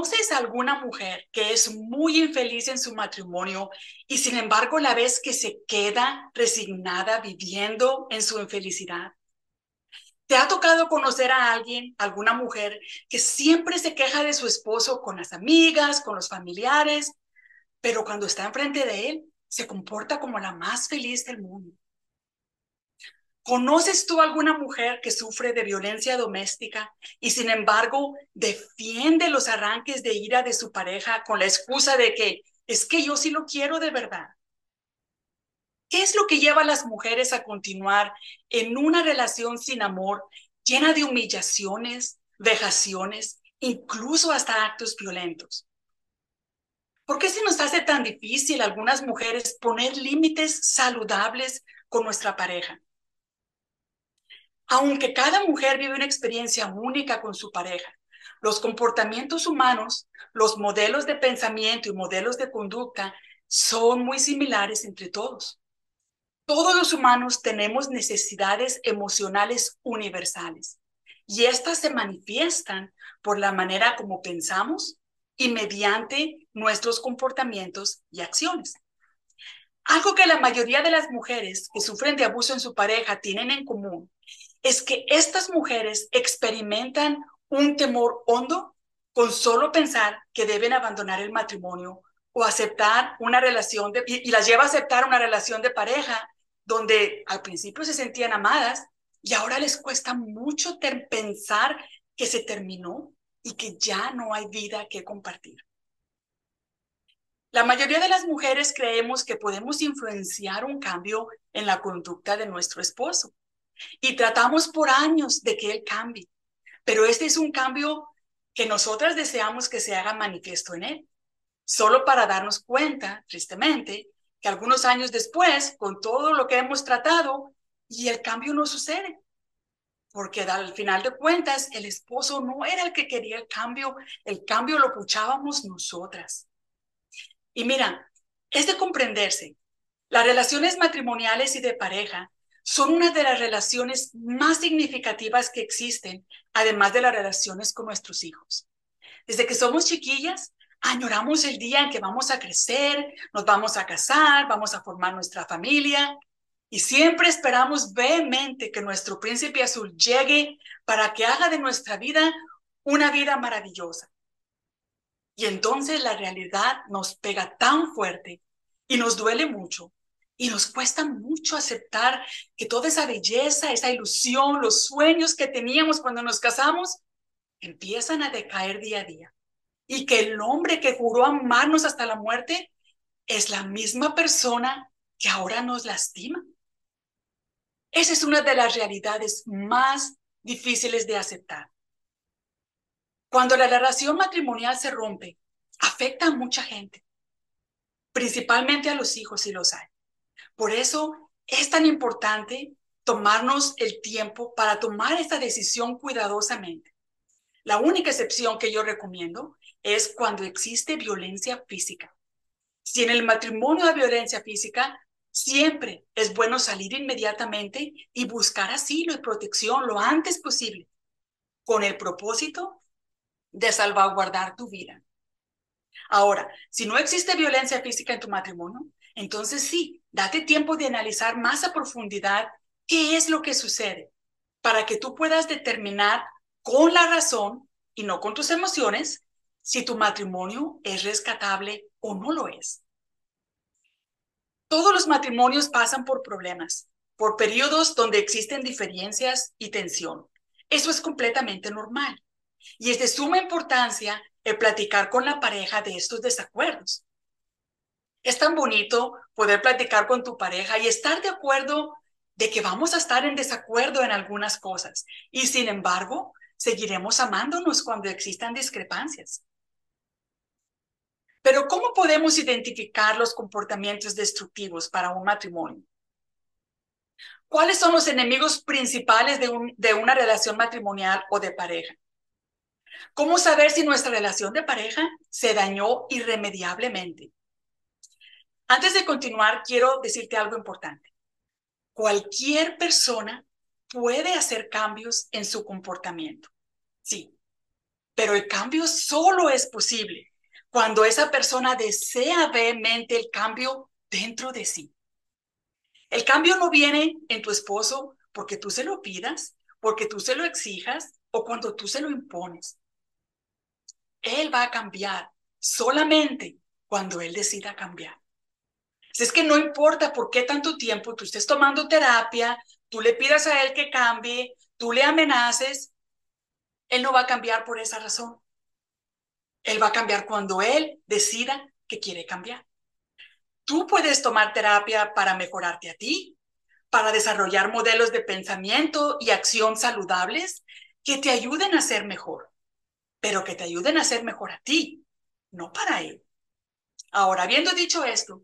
¿Conoces alguna mujer que es muy infeliz en su matrimonio y sin embargo la ves que se queda resignada viviendo en su infelicidad? ¿Te ha tocado conocer a alguien, alguna mujer, que siempre se queja de su esposo con las amigas, con los familiares, pero cuando está enfrente de él, se comporta como la más feliz del mundo? ¿Conoces tú alguna mujer que sufre de violencia doméstica y sin embargo defiende los arranques de ira de su pareja con la excusa de que es que yo sí lo quiero de verdad? ¿Qué es lo que lleva a las mujeres a continuar en una relación sin amor, llena de humillaciones, vejaciones, incluso hasta actos violentos? ¿Por qué se nos hace tan difícil a algunas mujeres poner límites saludables con nuestra pareja? Aunque cada mujer vive una experiencia única con su pareja, los comportamientos humanos, los modelos de pensamiento y modelos de conducta son muy similares entre todos. Todos los humanos tenemos necesidades emocionales universales y estas se manifiestan por la manera como pensamos y mediante nuestros comportamientos y acciones. Algo que la mayoría de las mujeres que sufren de abuso en su pareja tienen en común es que estas mujeres experimentan un temor hondo con solo pensar que deben abandonar el matrimonio o aceptar una relación de, y, las lleva a aceptar una relación de pareja donde al principio se sentían amadas y ahora les cuesta mucho pensar que se terminó y que ya no hay vida que compartir. La mayoría de las mujeres creemos que podemos influenciar un cambio en la conducta de nuestro esposo y tratamos por años de que Él cambie. Pero este es un cambio que nosotras deseamos que se haga manifiesto en Él, solo para darnos cuenta, tristemente, que algunos años después, con todo lo que hemos tratado, y el cambio no sucede. Porque al final de cuentas, el esposo no era el que quería el cambio, el cambio lo puchábamos nosotras. Y mira, es de comprenderse. Las relaciones matrimoniales y de pareja son una de las relaciones más significativas que existen, además de las relaciones con nuestros hijos. Desde que somos chiquillas, añoramos el día en que vamos a crecer, nos vamos a casar, vamos a formar nuestra familia y siempre esperamos vehemente que nuestro príncipe azul llegue para que haga de nuestra vida una vida maravillosa. Y entonces la realidad nos pega tan fuerte y nos duele mucho y nos cuesta mucho aceptar que toda esa belleza, esa ilusión, los sueños que teníamos cuando nos casamos, empiezan a decaer día a día. Y que el hombre que juró amarnos hasta la muerte es la misma persona que ahora nos lastima. Esa es una de las realidades más difíciles de aceptar. Cuando la relación matrimonial se rompe, afecta a mucha gente, principalmente a los hijos si los hay. Por eso es tan importante tomarnos el tiempo para tomar esta decisión cuidadosamente. La única excepción que yo recomiendo es cuando existe violencia física. Si en el matrimonio hay violencia física, siempre es bueno salir inmediatamente y buscar asilo y protección lo antes posible, con el propósito de salvaguardar tu vida. Ahora, si no existe violencia física en tu matrimonio, entonces sí, date tiempo de analizar más a profundidad qué es lo que sucede para que tú puedas determinar con la razón y no con tus emociones si tu matrimonio es rescatable o no lo es. Todos los matrimonios pasan por problemas, por periodos donde existen diferencias y tensión. Eso es completamente normal. Y es de suma importancia el platicar con la pareja de estos desacuerdos. Es tan bonito poder platicar con tu pareja y estar de acuerdo de que vamos a estar en desacuerdo en algunas cosas y sin embargo seguiremos amándonos cuando existan discrepancias. Pero ¿cómo podemos identificar los comportamientos destructivos para un matrimonio? ¿Cuáles son los enemigos principales de, de una relación matrimonial o de pareja? ¿Cómo saber si nuestra relación de pareja se dañó irremediablemente? Antes de continuar, quiero decirte algo importante. Cualquier persona puede hacer cambios en su comportamiento, sí, Pero el cambio solo es posible cuando esa persona desea vehemente el cambio dentro de sí. El cambio no viene en tu esposo porque tú se lo pidas, porque tú se lo exijas o cuando tú se lo impones. Él va a cambiar solamente cuando él decida cambiar. Si es que no importa por qué tanto tiempo tú estés tomando terapia, tú le pidas a él que cambie, tú le amenaces, él no va a cambiar por esa razón. Él va a cambiar cuando él decida que quiere cambiar. Tú puedes tomar terapia para mejorarte a ti, para desarrollar modelos de pensamiento y acción saludables que te ayuden a ser mejor, pero que te ayuden a ser mejor a ti, no para él. Ahora, habiendo dicho esto,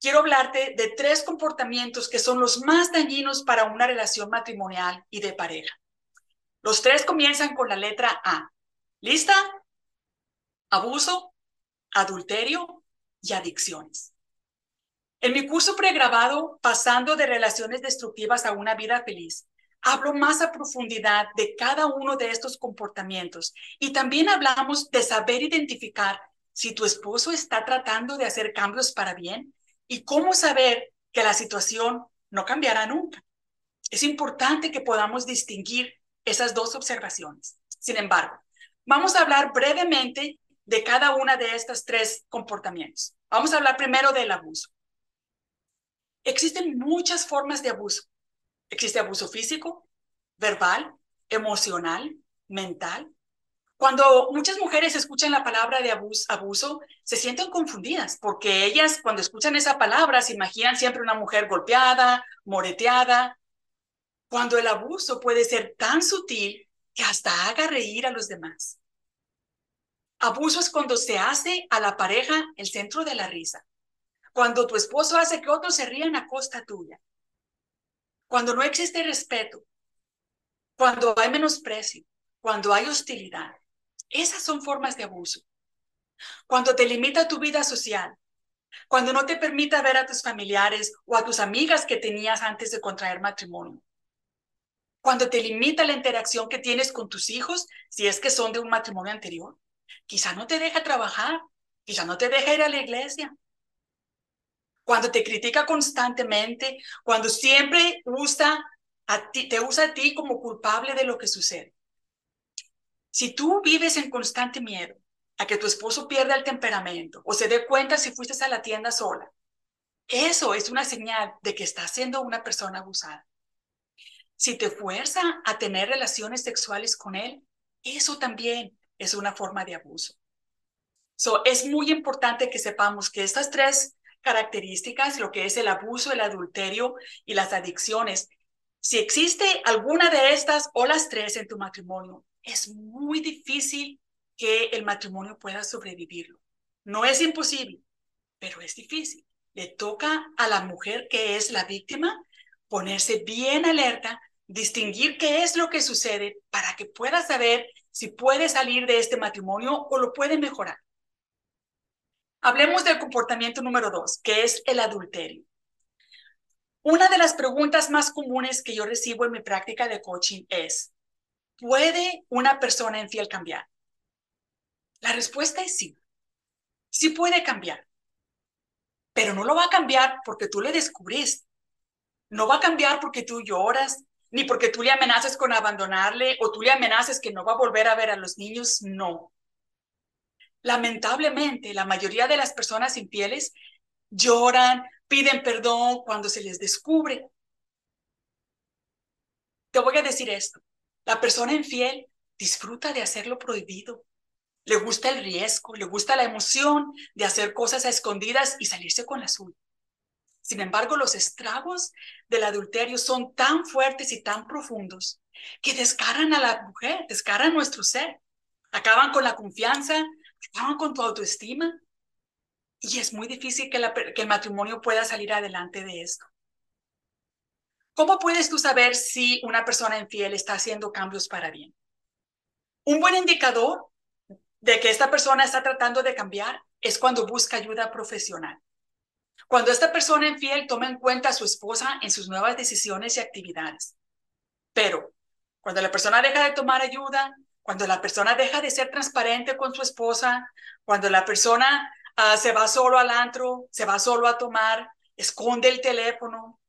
quiero hablarte de tres comportamientos que son los más dañinos para una relación matrimonial y de pareja. Los tres comienzan con la letra A. ¿Lista? Abuso, adulterio y adicciones. En mi curso pregrabado, Pasando de relaciones destructivas a una vida feliz, hablo más a profundidad de cada uno de estos comportamientos y también hablamos de saber identificar si tu esposo está tratando de hacer cambios para bien y cómo saber que la situación no cambiará nunca. Es importante que podamos distinguir esas dos observaciones. Sin embargo, vamos a hablar brevemente de cada una de estos tres comportamientos. Vamos a hablar primero del abuso. Existen muchas formas de abuso. Existe abuso físico, verbal, emocional, mental. Cuando muchas mujeres escuchan la palabra de abuso, abuso, se sienten confundidas porque ellas cuando escuchan esa palabra se imaginan siempre una mujer golpeada, moreteada, cuando el abuso puede ser tan sutil que hasta haga reír a los demás. Abuso es cuando se hace a la pareja el centro de la risa. Cuando tu esposo hace que otros se rían a costa tuya. Cuando no existe respeto. Cuando hay menosprecio. Cuando hay hostilidad. Esas son formas de abuso. Cuando te limita tu vida social. Cuando no te permite ver a tus familiares o a tus amigas que tenías antes de contraer matrimonio. Cuando te limita la interacción que tienes con tus hijos, si es que son de un matrimonio anterior. Quizá no te deja trabajar, quizá no te deja ir a la iglesia, cuando te critica constantemente, cuando siempre a ti, te usa a ti como culpable de lo que sucede. Si tú vives en constante miedo a que tu esposo pierda el temperamento o se dé cuenta si fuiste a la tienda sola, eso es una señal de que estás siendo una persona abusada. Si te fuerza a tener relaciones sexuales con él, eso también es una forma de abuso. So, es muy importante que sepamos que estas tres características, lo que es el abuso, el adulterio y las adicciones. Si existe alguna de estas o las tres en tu matrimonio, es muy difícil que el matrimonio pueda sobrevivirlo. No es imposible, pero es difícil. Le toca a la mujer que es la víctima ponerse bien alerta, distinguir qué es lo que sucede para que pueda saber si puede salir de este matrimonio o lo puede mejorar. Hablemos del comportamiento número dos, que es el adulterio. Una de las preguntas más comunes que yo recibo en mi práctica de coaching es, ¿puede una persona infiel cambiar? La respuesta es sí. Sí puede cambiar, pero no lo va a cambiar porque tú le descubriste. No va a cambiar porque tú lloras, ni porque tú le amenaces con abandonarle o tú le amenaces que no va a volver a ver a los niños. No. Lamentablemente, la mayoría de las personas infieles lloran, piden perdón cuando se les descubre. Te voy a decir esto, la persona infiel disfruta de hacer lo prohibido. Le gusta el riesgo, le gusta la emoción de hacer cosas a escondidas y salirse con la suya. Sin embargo, los estragos del adulterio son tan fuertes y tan profundos que descaran a la mujer, descaran nuestro ser, acaban con la confianza, acaban con tu autoestima y es muy difícil que, que el matrimonio pueda salir adelante de esto. ¿Cómo puedes tú saber si una persona infiel está haciendo cambios para bien? Un buen indicador de que esta persona está tratando de cambiar es cuando busca ayuda profesional. Cuando esta persona infiel toma en cuenta a su esposa en sus nuevas decisiones y actividades. Pero cuando la persona deja de tomar ayuda, cuando la persona deja de ser transparente con su esposa, cuando la persona uh, se va solo al antro, se va solo a tomar, esconde el teléfono.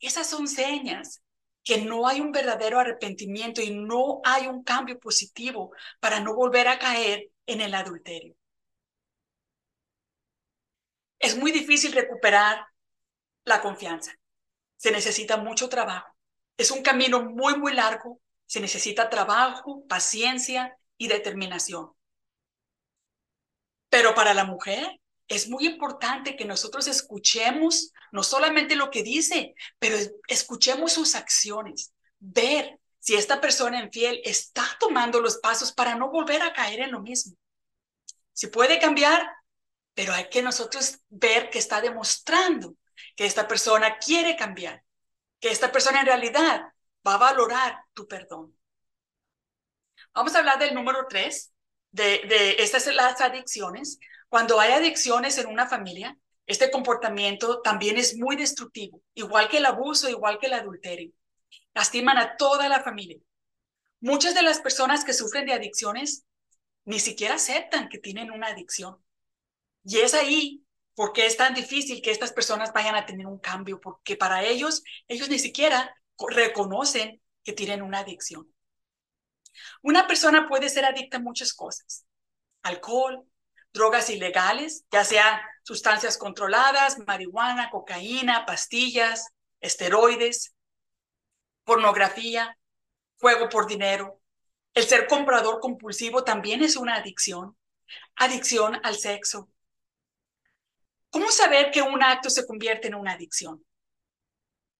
Esas son señas que no hay un verdadero arrepentimiento y no hay un cambio positivo para no volver a caer en el adulterio. Es muy difícil recuperar la confianza. Se necesita mucho trabajo. Es un camino muy, muy largo. Se necesita trabajo, paciencia y determinación. Pero para la mujer es muy importante que nosotros escuchemos no solamente lo que dice, pero escuchemos sus acciones, ver si esta persona infiel está tomando los pasos para no volver a caer en lo mismo. Si puede cambiar, pero hay que nosotros ver que está demostrando que esta persona quiere cambiar, que esta persona en realidad va a valorar tu perdón. Vamos a hablar del número tres, de, de estas las adicciones. Cuando hay adicciones en una familia, este comportamiento también es muy destructivo, igual que el abuso, igual que el adulterio. Lastiman a toda la familia. Muchas de las personas que sufren de adicciones ni siquiera aceptan que tienen una adicción. Y es ahí porque es tan difícil que estas personas vayan a tener un cambio, porque para ellos, ellos ni siquiera reconocen que tienen una adicción. Una persona puede ser adicta a muchas cosas. Alcohol, drogas ilegales, ya sea sustancias controladas, marihuana, cocaína, pastillas, esteroides, pornografía, juego por dinero. El ser comprador compulsivo también es una adicción. Adicción al sexo, ¿Cómo saber que un acto se convierte en una adicción?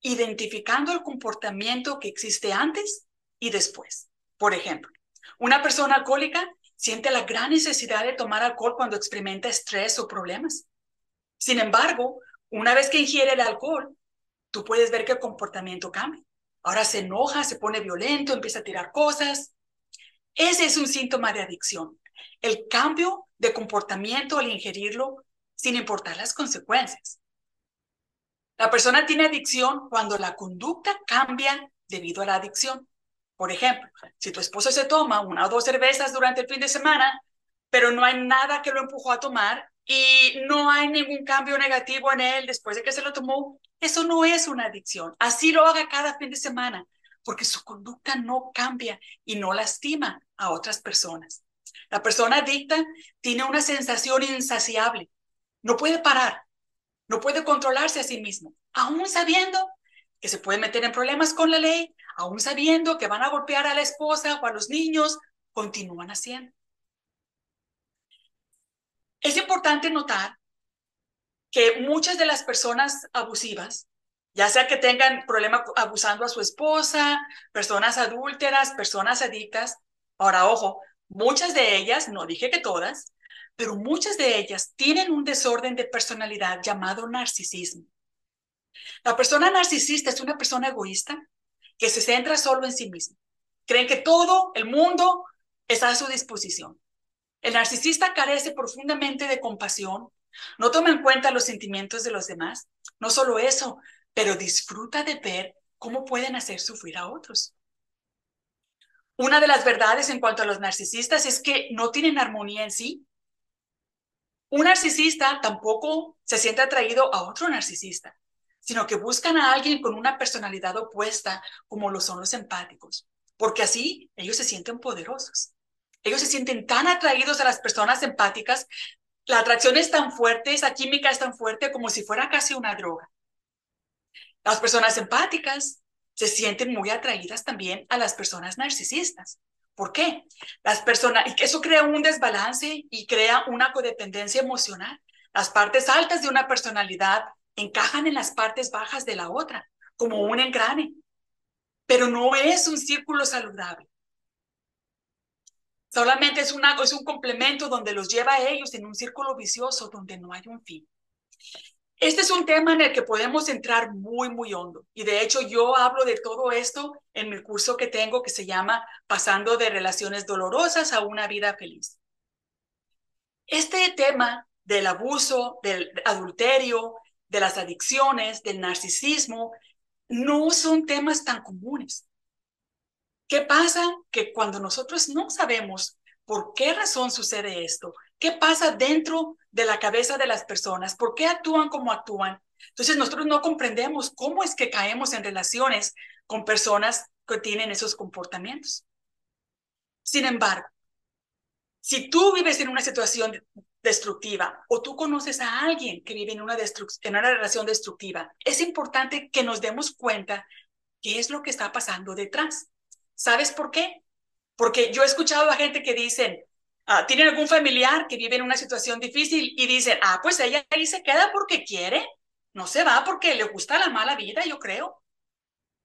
Identificando el comportamiento que existe antes y después. Por ejemplo, una persona alcohólica siente la gran necesidad de tomar alcohol cuando experimenta estrés o problemas. Sin embargo, una vez que ingiere el alcohol, tú puedes ver que el comportamiento cambia. Ahora se enoja, se pone violento, empieza a tirar cosas. Ese es un síntoma de adicción. El cambio de comportamiento al ingerirlo sin importar las consecuencias. La persona tiene adicción cuando la conducta cambia debido a la adicción. Por ejemplo, si tu esposo se toma una o dos cervezas durante el fin de semana, pero no hay nada que lo empujó a tomar y no hay ningún cambio negativo en él después de que se lo tomó, eso no es una adicción. Así lo haga cada fin de semana, porque su conducta no cambia y no lastima a otras personas. La persona adicta tiene una sensación insaciable no puede parar, no puede controlarse a sí mismo, aún sabiendo que se puede meter en problemas con la ley, aún sabiendo que van a golpear a la esposa o a los niños, continúan haciendo. Es importante notar que muchas de las personas abusivas, ya sea que tengan problema abusando a su esposa, personas adúlteras, personas adictas, ahora ojo, muchas de ellas, no dije que todas, pero muchas de ellas tienen un desorden de personalidad llamado narcisismo. La persona narcisista es una persona egoísta que se centra solo en sí misma. Creen que todo el mundo está a su disposición. El narcisista carece profundamente de compasión, no toma en cuenta los sentimientos de los demás. No solo eso, pero disfruta de ver cómo pueden hacer sufrir a otros. Una de las verdades en cuanto a los narcisistas es que no tienen armonía en sí, un narcisista tampoco se siente atraído a otro narcisista, sino que buscan a alguien con una personalidad opuesta, como lo son los empáticos, porque así ellos se sienten poderosos. Ellos se sienten tan atraídos a las personas empáticas, la atracción es tan fuerte, esa química es tan fuerte como si fuera casi una droga. Las personas empáticas se sienten muy atraídas también a las personas narcisistas. ¿Por qué? Las personas, y eso crea un desbalance y crea una codependencia emocional. Las partes altas de una personalidad encajan en las partes bajas de la otra, como un engrane, pero no es un círculo saludable. Solamente es, una, es un complemento donde los lleva a ellos en un círculo vicioso donde no hay un fin. Este es un tema en el que podemos entrar muy, muy hondo. Y de hecho yo hablo de todo esto en mi curso que tengo que se llama Pasando de relaciones dolorosas a una vida feliz. Este tema del abuso, del adulterio, de las adicciones, del narcisismo, no son temas tan comunes. ¿Qué pasa? Que cuando nosotros no sabemos por qué razón sucede esto, qué pasa dentro de la cabeza de las personas, por qué actúan como actúan, entonces nosotros no comprendemos cómo es que caemos en relaciones con personas que tienen esos comportamientos. Sin embargo, si tú vives en una situación destructiva o tú conoces a alguien que vive en una, en una relación destructiva, es importante que nos demos cuenta qué es lo que está pasando detrás. ¿Sabes por qué? Porque yo he escuchado a gente que dicen, ah, tienen algún familiar que vive en una situación difícil y dicen, ah, pues ella ahí se queda porque quiere, no se va porque le gusta la mala vida, yo creo.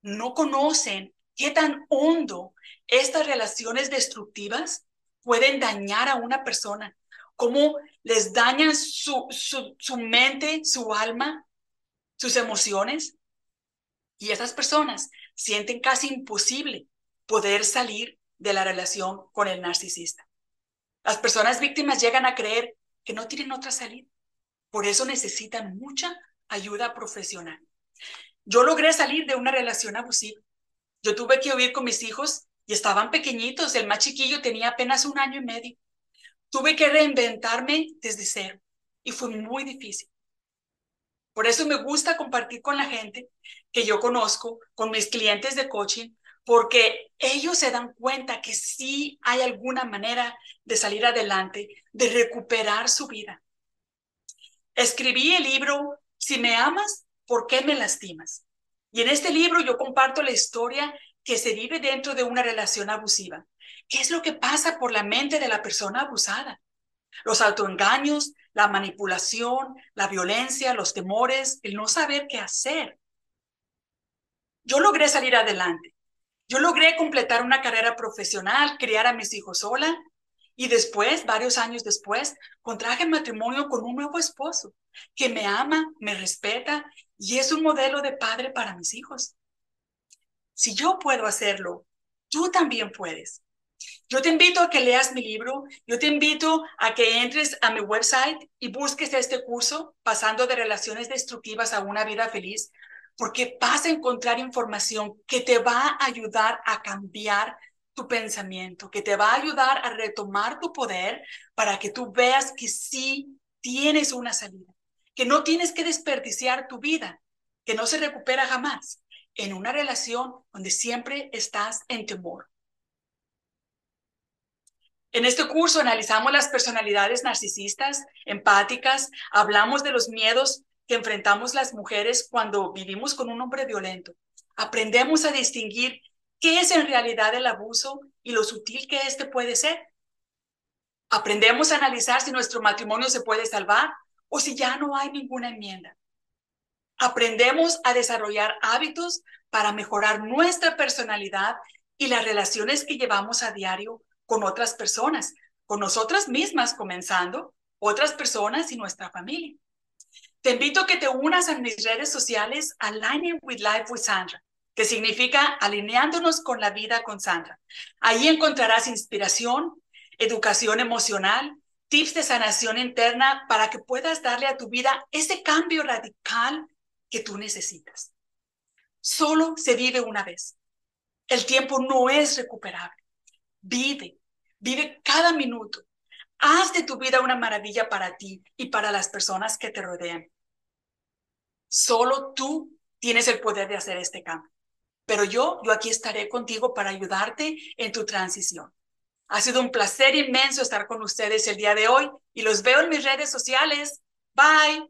No conocen qué tan hondo estas relaciones destructivas pueden dañar a una persona, cómo les dañan su, su, su mente, su alma, sus emociones. Y esas personas sienten casi imposible poder salir de la relación con el narcisista. Las personas víctimas llegan a creer que no tienen otra salida. Por eso necesitan mucha ayuda profesional. Yo logré salir de una relación abusiva. Yo tuve que huir con mis hijos y estaban pequeñitos. El más chiquillo tenía apenas un año y medio. Tuve que reinventarme desde cero y fue muy difícil. Por eso me gusta compartir con la gente que yo conozco, con mis clientes de coaching, porque ellos se dan cuenta que sí hay alguna manera de salir adelante, de recuperar su vida. Escribí el libro Si me amas, ¿por qué me lastimas? Y en este libro yo comparto la historia que se vive dentro de una relación abusiva. ¿Qué es lo que pasa por la mente de la persona abusada? Los autoengaños, la manipulación, la violencia, los temores, el no saber qué hacer. Yo logré salir adelante. Yo logré completar una carrera profesional, criar a mis hijos sola y después, varios años después, contraje matrimonio con un nuevo esposo que me ama, me respeta y es un modelo de padre para mis hijos. Si yo puedo hacerlo, tú también puedes. Yo te invito a que leas mi libro, yo te invito a que entres a mi website y busques este curso, pasando de relaciones destructivas a una vida feliz, porque vas a encontrar información que te va a ayudar a cambiar tu pensamiento, que te va a ayudar a retomar tu poder para que tú veas que sí tienes una salida, que no tienes que desperdiciar tu vida, que no se recupera jamás en una relación donde siempre estás en temor. En este curso analizamos las personalidades narcisistas, empáticas, hablamos de los miedos que enfrentamos las mujeres cuando vivimos con un hombre violento. Aprendemos a distinguir qué es en realidad el abuso y lo sutil que éste puede ser. Aprendemos a analizar si nuestro matrimonio se puede salvar o si ya no hay ninguna enmienda. Aprendemos a desarrollar hábitos para mejorar nuestra personalidad y las relaciones que llevamos a diario con otras personas, con nosotras mismas comenzando, otras personas y nuestra familia. Te invito a que te unas a mis redes sociales Aligning with Life with Sandra, que significa alineándonos con la vida con Sandra. Ahí encontrarás inspiración, educación emocional, tips de sanación interna para que puedas darle a tu vida ese cambio radical que tú necesitas. Solo se vive una vez. El tiempo no es recuperable. Vive, vive cada minuto. Haz de tu vida una maravilla para ti y para las personas que te rodean. Solo tú tienes el poder de hacer este cambio. Pero yo, yo aquí estaré contigo para ayudarte en tu transición. Ha sido un placer inmenso estar con ustedes el día de hoy y los veo en mis redes sociales. Bye.